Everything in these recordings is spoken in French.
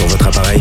sur votre appareil.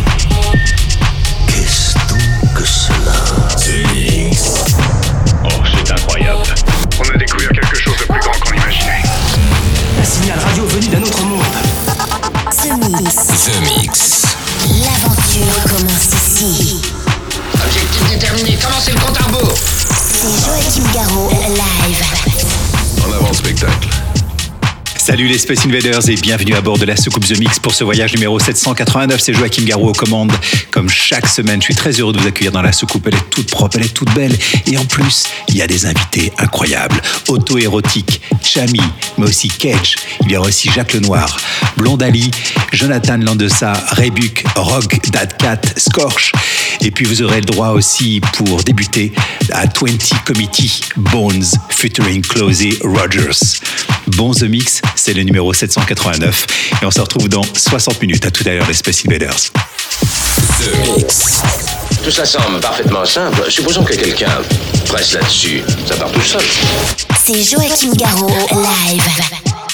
Salut les Space Invaders et bienvenue à bord de la soucoupe The Mix pour ce voyage numéro 789. C'est Joachim Garou aux commandes. Comme chaque semaine, je suis très heureux de vous accueillir dans la soucoupe. Elle est toute propre, elle est toute belle. Et en plus, il y a des invités incroyables. Auto-érotique, Chami, mais aussi Cage. Il y aura aussi Jacques Lenoir, Blondali, Jonathan Landessa, Rebuc, Rock, Dadcat, Scorch. Et puis vous aurez le droit aussi pour débuter à 20 Committee Bones featuring Closey Rogers. Bon The Mix, c'est le numéro 789 et on se retrouve dans 60 minutes. À tout à l'heure les Space Invaders. The Mix. Tout ça semble parfaitement simple. Supposons que quelqu'un presse là-dessus. Ça part tout seul. C'est Joachim Garraud, live.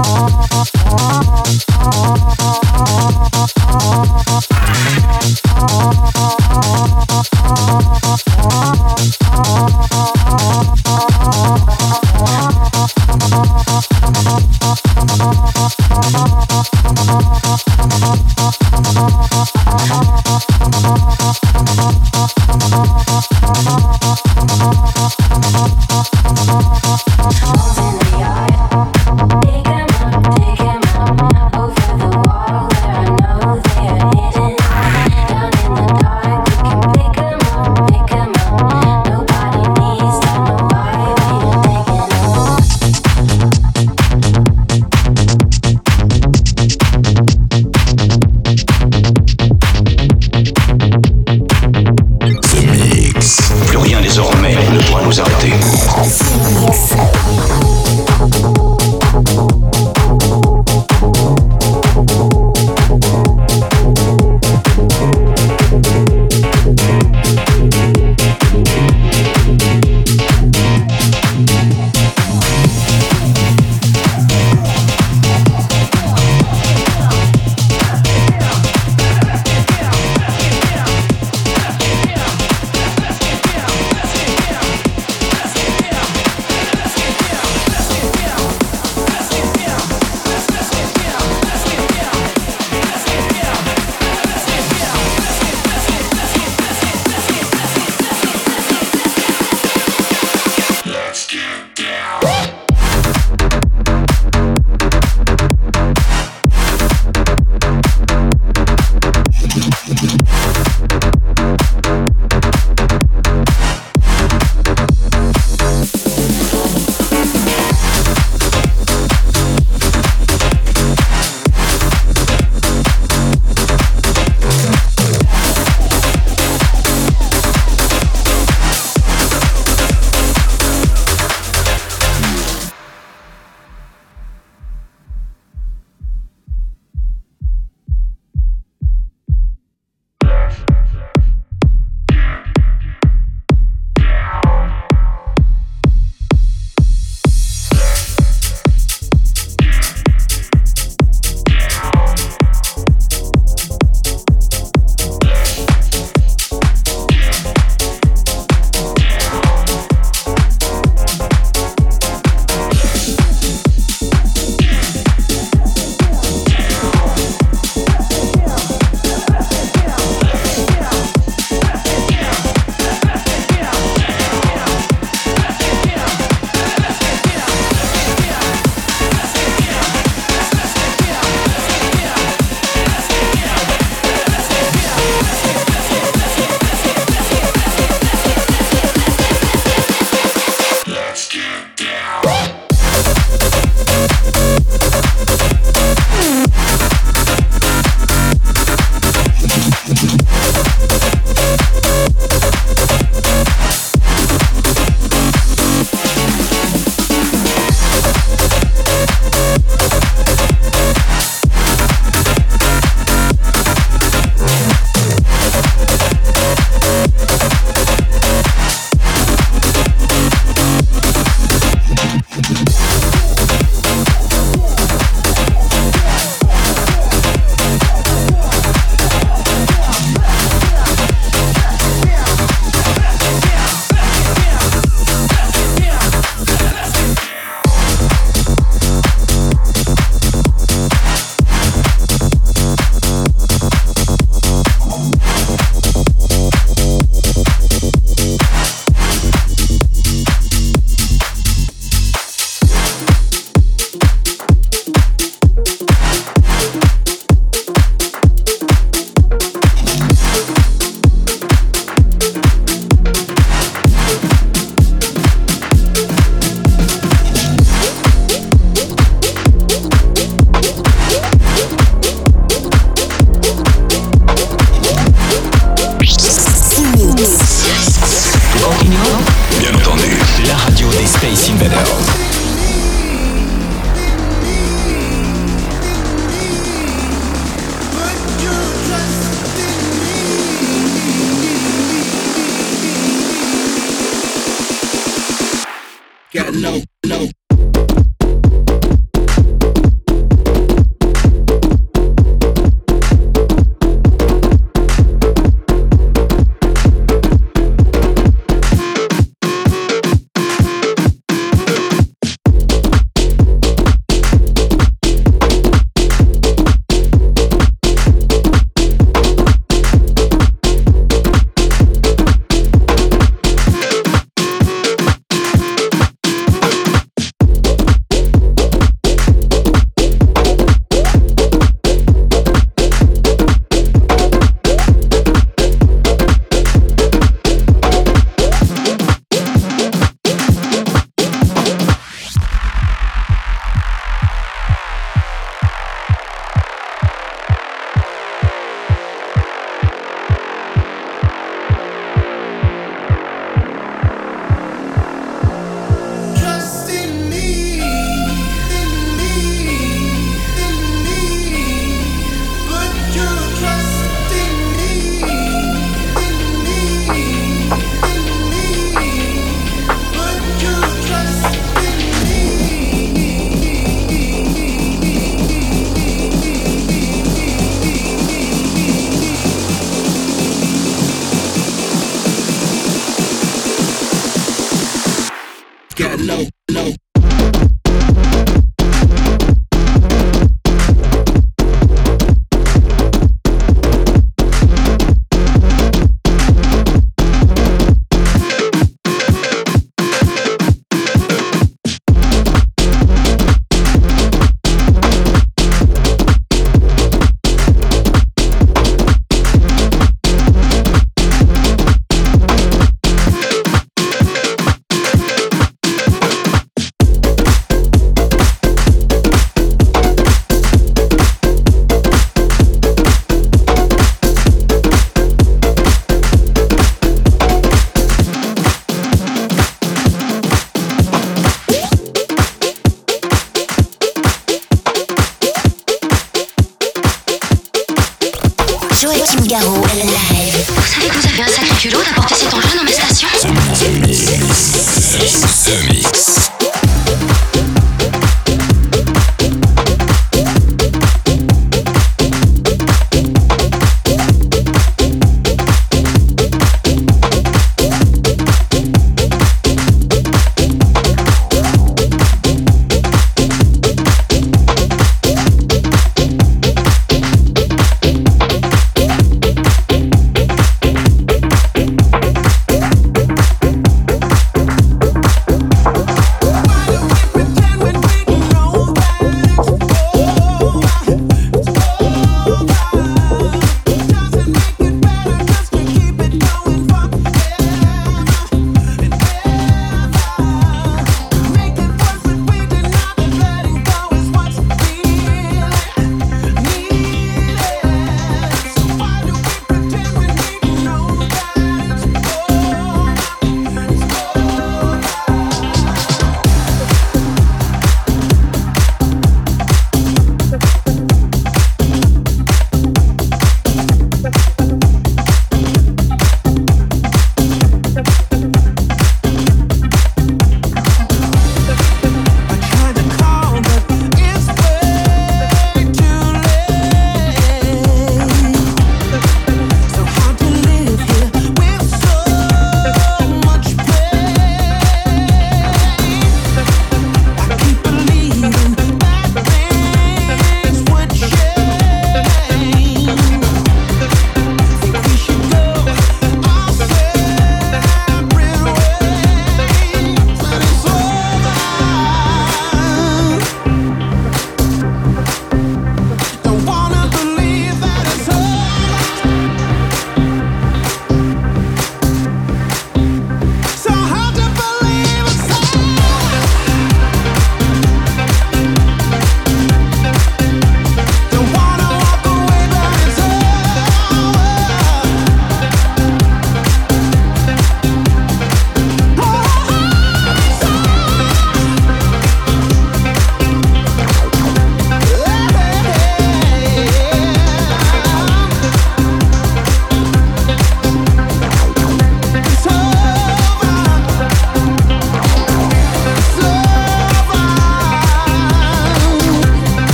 oh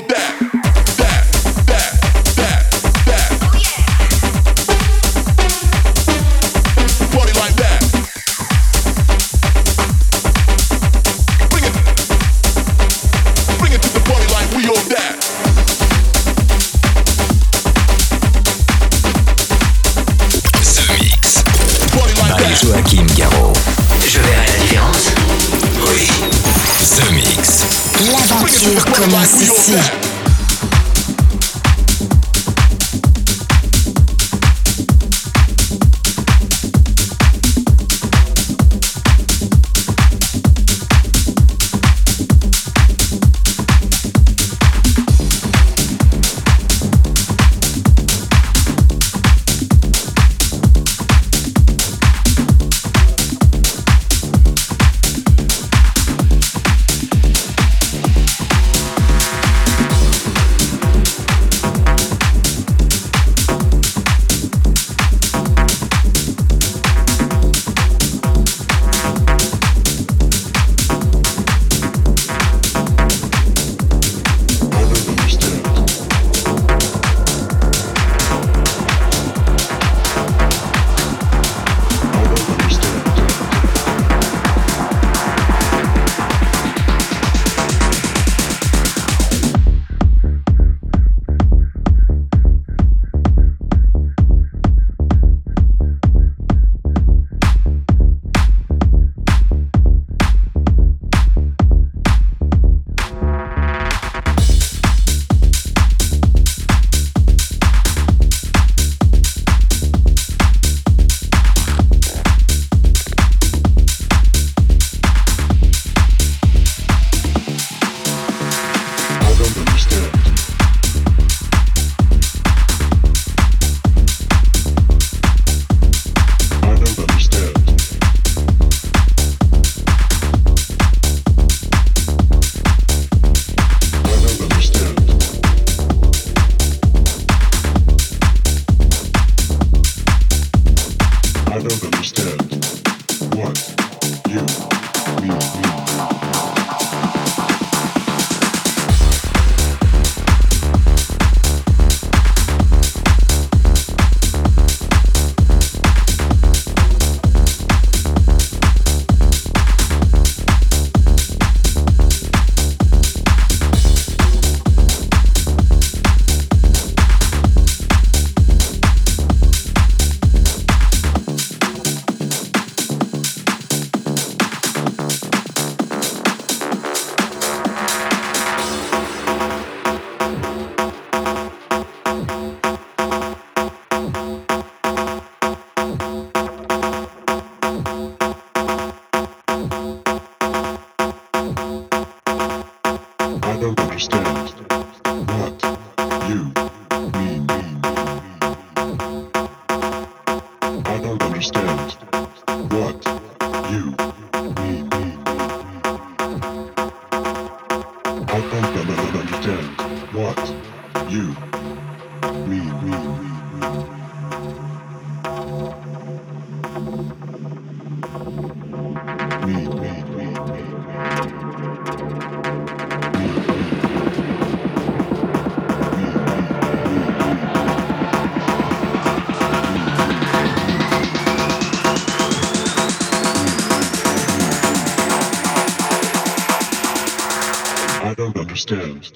that. stones.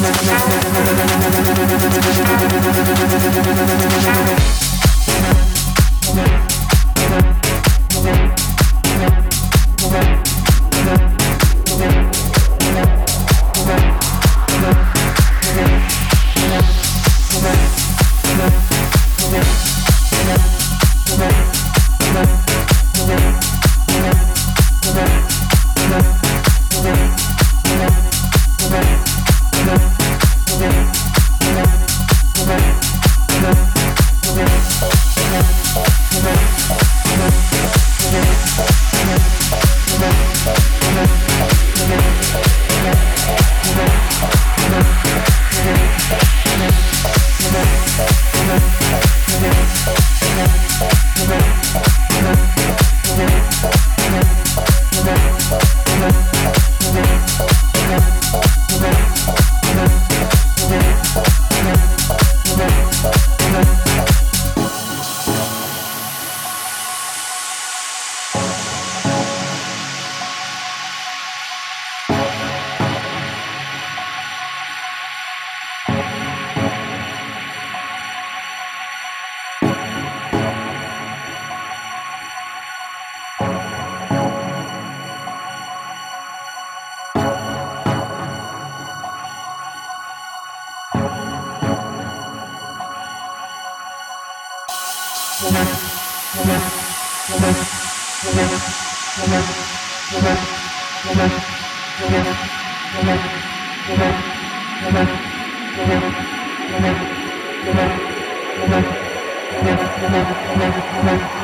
na na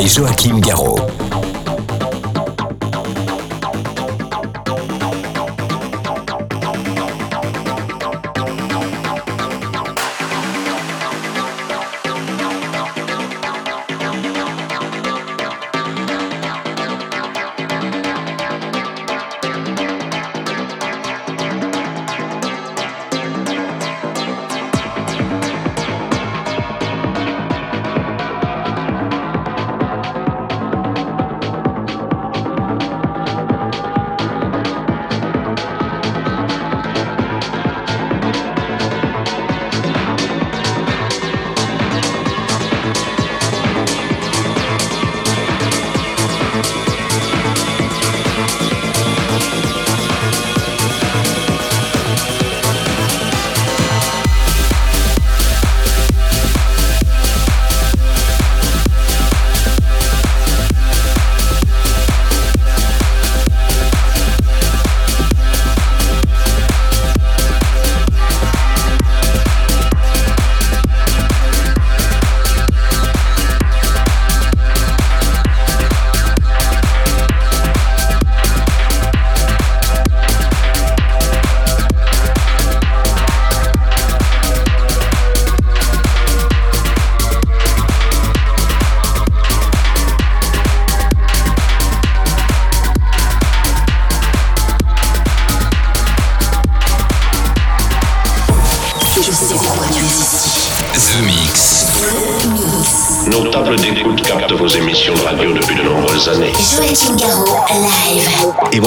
By Joachim Garraud.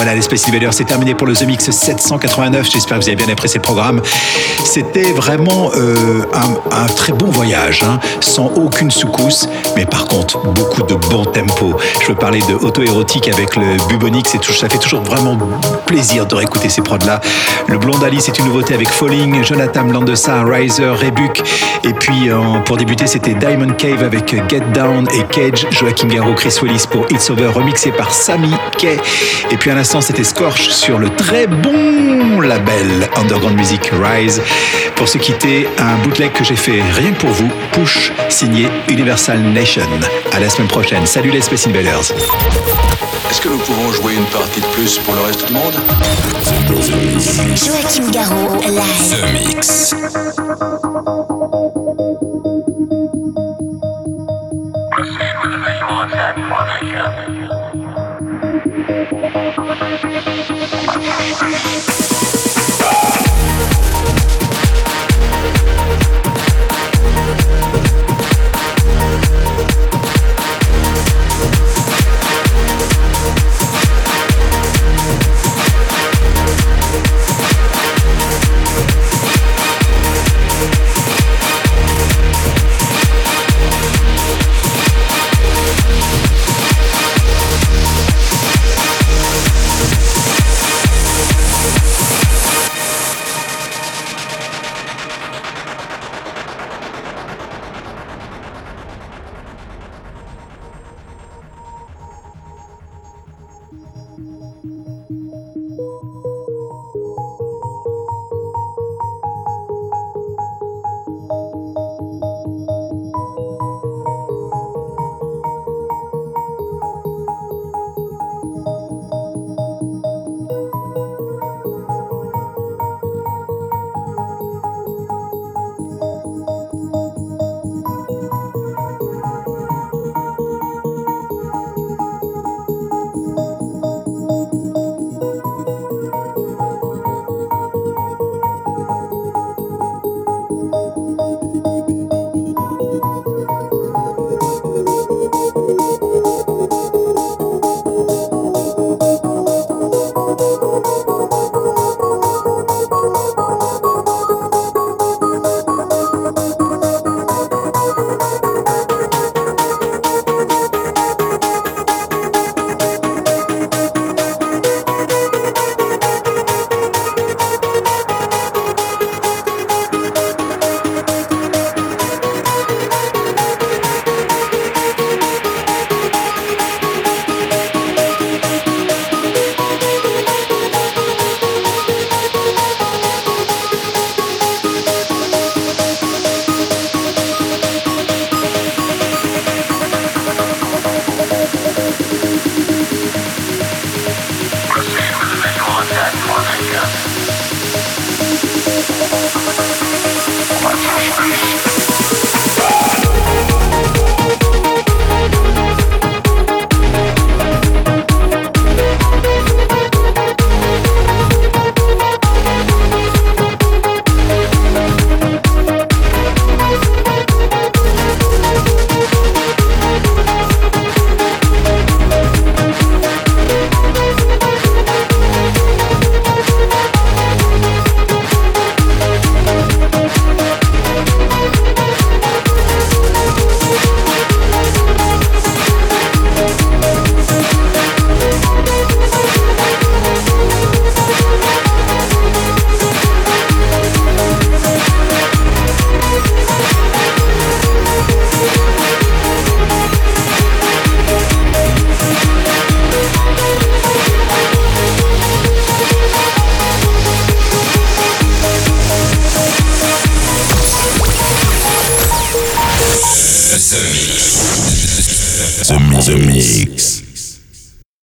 Voilà, les Space Invaders, c'est terminé pour le The Mix 789. J'espère que vous avez bien apprécié le programme. C'était vraiment euh, un, un très bon voyage, hein, sans aucune secousse, mais par contre, beaucoup de bon tempo. Je veux parler de auto-érotique avec le Bubonic, c'est tout- ça fait toujours vraiment plaisir de réécouter ces prods-là. Le Blondali, c'est une nouveauté avec Falling, Jonathan Landessa, Riser, Rebuck. Et puis, pour débuter, c'était Diamond Cave avec Get Down et Cage, Joachim Garraud, Chris Willis pour It's Over, remixé par Sammy Kay. Et puis à l'instant, c'était Scorch sur le très bon label Underground Music Rise. Pour se quitter, un bootleg que j'ai fait rien que pour vous, Push, signé Universal Nation. À la semaine prochaine. Salut les Space Invaders. Est-ce que nous pouvons jouer une partie de plus pour le reste du monde? Joachim Garraud, live. The Mix.